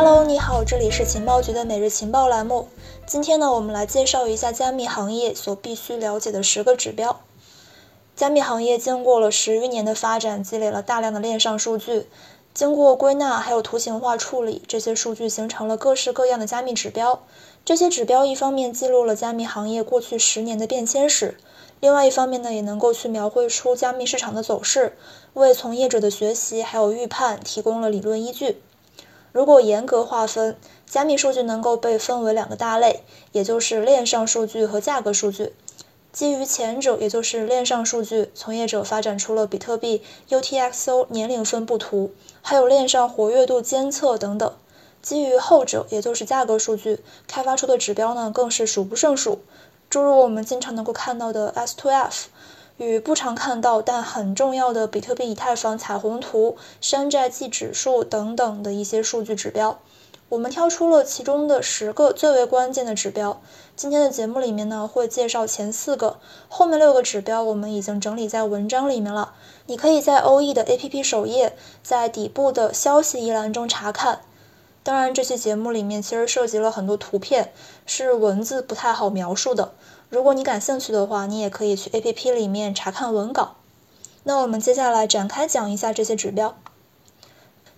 Hello，你好，这里是情报局的每日情报栏目。今天呢，我们来介绍一下加密行业所必须了解的十个指标。加密行业经过了十余年的发展，积累了大量的链上数据，经过归纳还有图形化处理，这些数据形成了各式各样的加密指标。这些指标一方面记录了加密行业过去十年的变迁史，另外一方面呢，也能够去描绘出加密市场的走势，为从业者的学习还有预判提供了理论依据。如果严格划分，加密数据能够被分为两个大类，也就是链上数据和价格数据。基于前者，也就是链上数据，从业者发展出了比特币 UTXO 年龄分布图，还有链上活跃度监测等等。基于后者，也就是价格数据，开发出的指标呢更是数不胜数，诸如我们经常能够看到的 S2F，与不常看到但很重要的比特币以太坊彩虹图、山寨记指数等等的一些数据指标。我们挑出了其中的十个最为关键的指标。今天的节目里面呢，会介绍前四个，后面六个指标我们已经整理在文章里面了。你可以在 OE 的 APP 首页，在底部的消息一栏中查看。当然，这期节目里面其实涉及了很多图片，是文字不太好描述的。如果你感兴趣的话，你也可以去 APP 里面查看文稿。那我们接下来展开讲一下这些指标。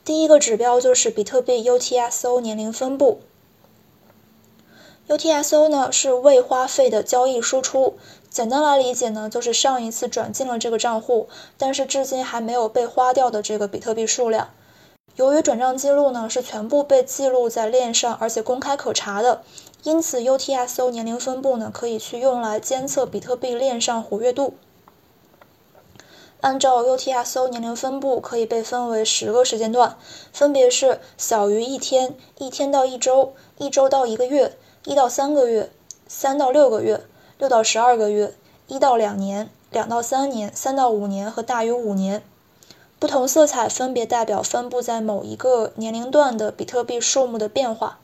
第一个指标就是比特币 U T S O 年龄分布。U T S O 呢是未花费的交易输出，简单来理解呢，就是上一次转进了这个账户，但是至今还没有被花掉的这个比特币数量。由于转账记录呢是全部被记录在链上，而且公开可查的，因此 UTXO 年龄分布呢可以去用来监测比特币链上活跃度。按照 UTXO 年龄分布，可以被分为十个时间段，分别是小于一天、一天到一周、一周到一个月、一到三个月、三到六个月、六到十二个月、一到两年、两到三年、三到五年和大于五年。不同色彩分别代表分布在某一个年龄段的比特币数目的变化。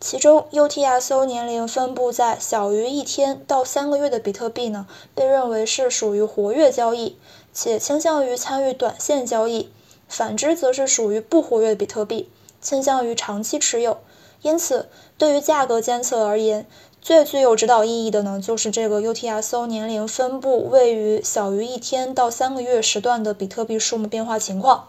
其中，UTXO 年龄分布在小于一天到三个月的比特币呢，被认为是属于活跃交易，且倾向于参与短线交易；反之，则是属于不活跃比特币，倾向于长期持有。因此，对于价格监测而言，最具有指导意义的呢，就是这个 U T S O 年龄分布位于小于一天到三个月时段的比特币数目变化情况。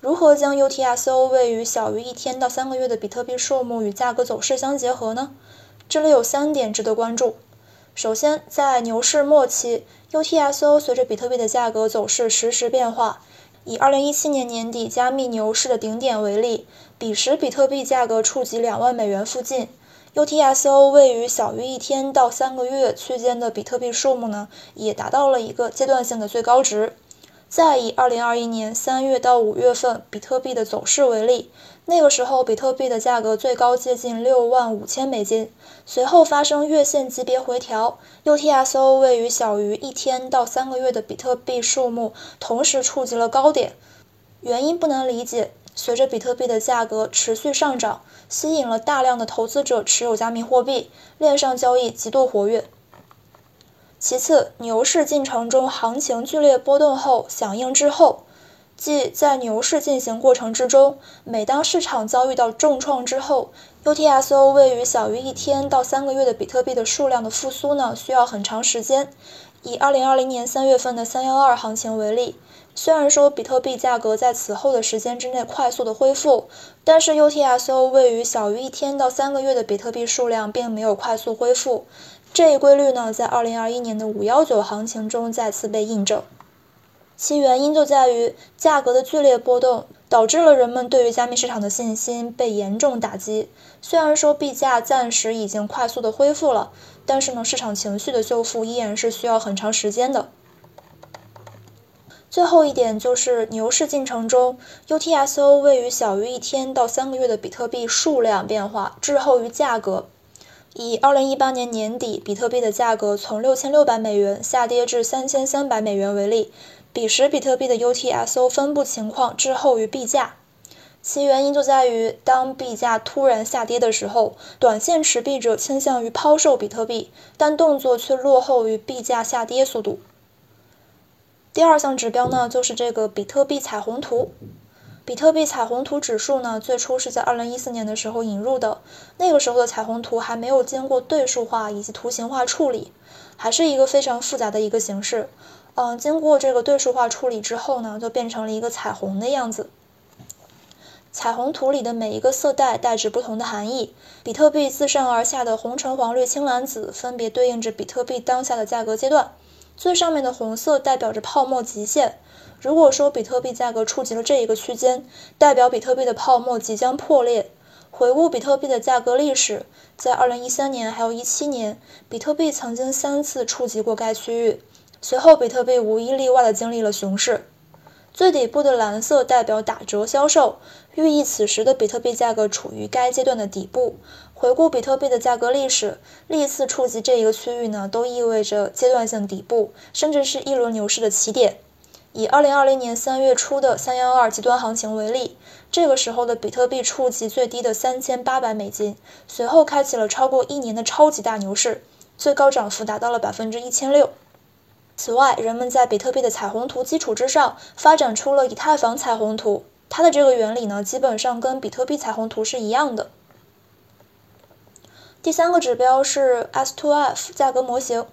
如何将 U T S O 位于小于一天到三个月的比特币数目与价格走势相结合呢？这里有三点值得关注。首先，在牛市末期，U T S O 随着比特币的价格走势实时变化。以2017年年底加密牛市的顶点为例，彼时比特币价格触及两万美元附近。UTSO 位于小于一天到三个月区间的比特币数目呢，也达到了一个阶段性的最高值。再以二零二一年三月到五月份比特币的走势为例，那个时候比特币的价格最高接近六万五千美金，随后发生月线级别回调，UTSO 位于小于一天到三个月的比特币数目同时触及了高点，原因不难理解。随着比特币的价格持续上涨，吸引了大量的投资者持有加密货币，链上交易极度活跃。其次，牛市进程中行情剧烈波动后响应滞后，即在牛市进行过程之中，每当市场遭遇到重创之后，UTS O 位于小于一天到三个月的比特币的数量的复苏呢，需要很长时间。以2020年3月份的312行情为例。虽然说比特币价格在此后的时间之内快速的恢复，但是 UTXO 位于小于一天到三个月的比特币数量并没有快速恢复。这一规律呢，在2021年的519行情中再次被印证。其原因就在于价格的剧烈波动，导致了人们对于加密市场的信心被严重打击。虽然说币价暂时已经快速的恢复了，但是呢，市场情绪的修复依然是需要很长时间的。最后一点就是牛市进程中，UTSO 位于小于一天到三个月的比特币数量变化滞后于价格。以2018年年底比特币的价格从6600美元下跌至3300美元为例，彼时比特币的 UTSO 分布情况滞后于币价。其原因就在于，当币价突然下跌的时候，短线持币者倾向于抛售比特币，但动作却落后于币价下跌速度。第二项指标呢，就是这个比特币彩虹图。比特币彩虹图指数呢，最初是在二零一四年的时候引入的，那个时候的彩虹图还没有经过对数化以及图形化处理，还是一个非常复杂的一个形式。嗯，经过这个对数化处理之后呢，就变成了一个彩虹的样子。彩虹图里的每一个色带代指不同的含义，比特币自上而下的红橙黄绿青蓝紫分别对应着比特币当下的价格阶段。最上面的红色代表着泡沫极限，如果说比特币价格触及了这一个区间，代表比特币的泡沫即将破裂。回顾比特币的价格历史，在2013年还有一七年，比特币曾经三次触及过该区域。随后，比特币无一例外的经历了熊市。最底部的蓝色代表打折销售，寓意此时的比特币价格处于该阶段的底部。回顾比特币的价格历史，历次触及这一个区域呢，都意味着阶段性底部，甚至是一轮牛市的起点。以2020年3月初的312极端行情为例，这个时候的比特币触及最低的3800美金，随后开启了超过一年的超级大牛市，最高涨幅达到了百分之一千六。此外，人们在比特币的彩虹图基础之上，发展出了以太坊彩虹图。它的这个原理呢，基本上跟比特币彩虹图是一样的。第三个指标是 S2F 价格模型。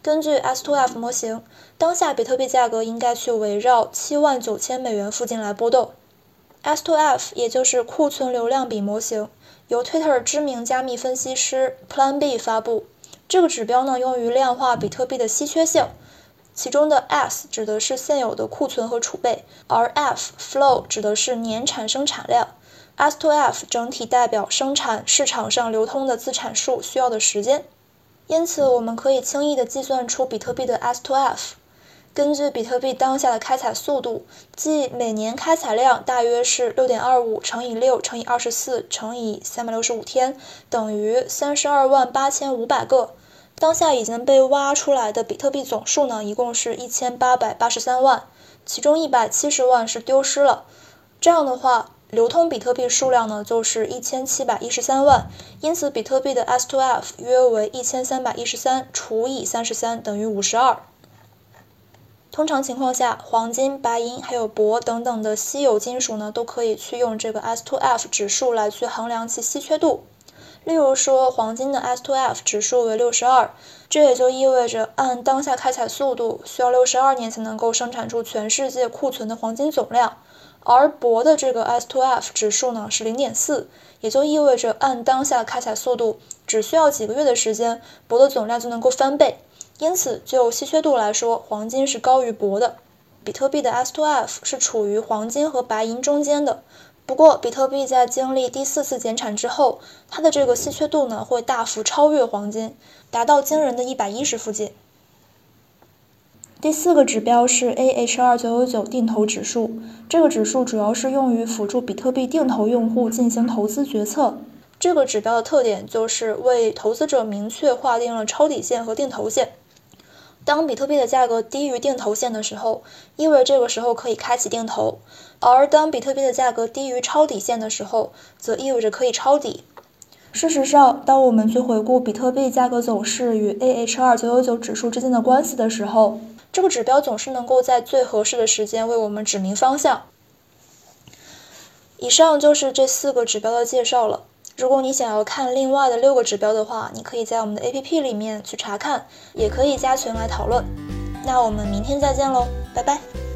根据 S2F 模型，当下比特币价格应该去围绕七万九千美元附近来波动。S2F 也就是库存流量比模型，由 Twitter 知名加密分析师 Plan B 发布。这个指标呢，用于量化比特币的稀缺性，其中的 S 指的是现有的库存和储备，而 F Flow 指的是年产生产量。S to F 整体代表生产市场上流通的资产数需要的时间，因此我们可以轻易的计算出比特币的 S to F。根据比特币当下的开采速度，即每年开采量大约是六点二五乘以六乘以二十四乘以三百六十五天，等于三十二万八千五百个。当下已经被挖出来的比特币总数呢，一共是一千八百八十三万，其中一百七十万是丢失了。这样的话，流通比特币数量呢就是一千七百一十三万，因此比特币的 S to F 约为一千三百一十三除以三十三等于五十二。通常情况下，黄金、白银还有铂等等的稀有金属呢，都可以去用这个 S to F 指数来去衡量其稀缺度。例如说，黄金的 S to F 指数为六十二，这也就意味着按当下开采速度，需要六十二年才能够生产出全世界库存的黄金总量。而铂的这个 S to F 指数呢是零点四，也就意味着按当下开采速度，只需要几个月的时间，铂的总量就能够翻倍。因此，就稀缺度来说，黄金是高于铂的。比特币的 S to F 是处于黄金和白银中间的。不过，比特币在经历第四次减产之后，它的这个稀缺度呢会大幅超越黄金，达到惊人的一百一十附近。第四个指标是 AH2999 定投指数，这个指数主要是用于辅助比特币定投用户进行投资决策。这个指标的特点就是为投资者明确划定了抄底线和定投线。当比特币的价格低于定投线的时候，意味着这个时候可以开启定投；而当比特币的价格低于抄底线的时候，则意味着可以抄底。事实上，当我们去回顾比特币价格走势与 AH2999 指数之间的关系的时候，这个指标总是能够在最合适的时间为我们指明方向。以上就是这四个指标的介绍了。如果你想要看另外的六个指标的话，你可以在我们的 APP 里面去查看，也可以加群来讨论。那我们明天再见喽，拜拜。